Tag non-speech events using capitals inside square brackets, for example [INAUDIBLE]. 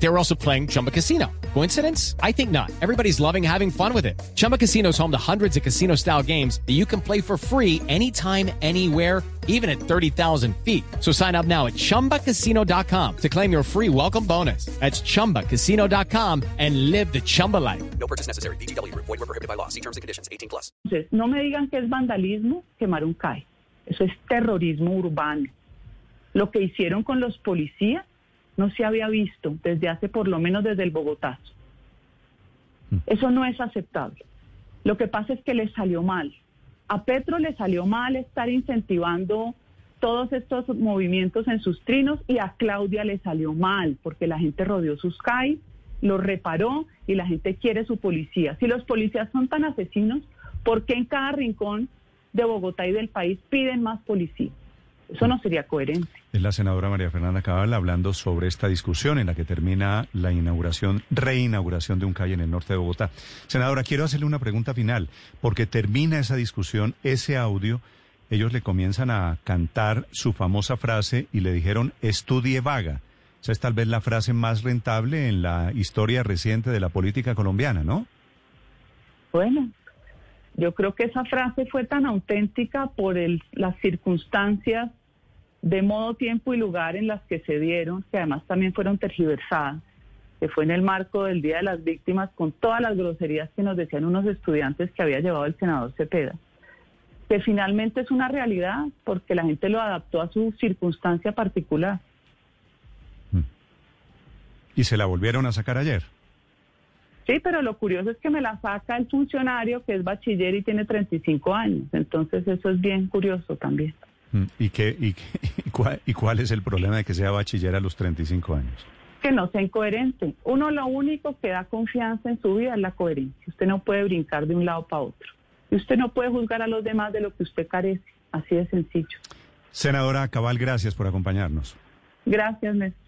They were also playing Chumba Casino. Coincidence? I think not. Everybody's loving having fun with it. Chumba Casino is home to hundreds of casino style games that you can play for free anytime, anywhere, even at 30,000 feet. So sign up now at chumbacasino.com to claim your free welcome bonus. That's chumbacasino.com and live the Chumba life. No purchase necessary. BGW. Void were prohibited by law. See terms and conditions. 18 plus. Entonces, no me digan que es vandalismo quemar un CAE. Eso es terrorismo urbano. Lo que hicieron con los policías no se había visto desde hace por lo menos desde el Bogotazo. Eso no es aceptable. Lo que pasa es que le salió mal. A Petro le salió mal estar incentivando todos estos movimientos en sus trinos y a Claudia le salió mal porque la gente rodeó sus CAI, lo reparó y la gente quiere su policía. Si los policías son tan asesinos, ¿por qué en cada rincón de Bogotá y del país piden más policía? Eso no sería coherente. Es la senadora María Fernanda Cabal hablando sobre esta discusión en la que termina la inauguración, reinauguración de un calle en el norte de Bogotá. Senadora, quiero hacerle una pregunta final, porque termina esa discusión, ese audio, ellos le comienzan a cantar su famosa frase y le dijeron, estudie vaga. Esa es tal vez la frase más rentable en la historia reciente de la política colombiana, ¿no? Bueno, yo creo que esa frase fue tan auténtica por el, las circunstancias de modo, tiempo y lugar en las que se dieron, que además también fueron tergiversadas, que fue en el marco del Día de las Víctimas, con todas las groserías que nos decían unos estudiantes que había llevado el senador Cepeda, que finalmente es una realidad porque la gente lo adaptó a su circunstancia particular. ¿Y se la volvieron a sacar ayer? Sí, pero lo curioso es que me la saca el funcionario que es bachiller y tiene 35 años, entonces eso es bien curioso también. Mm, ¿Y, qué, y, [LAUGHS] y, cuál, ¿Y cuál es el problema de que sea bachiller a los 35 años? Que no sea incoherente. Uno lo único que da confianza en su vida es la coherencia. Usted no puede brincar de un lado para otro. Y usted no puede juzgar a los demás de lo que usted carece. Así de sencillo. Senadora Cabal, gracias por acompañarnos. Gracias, Néstor.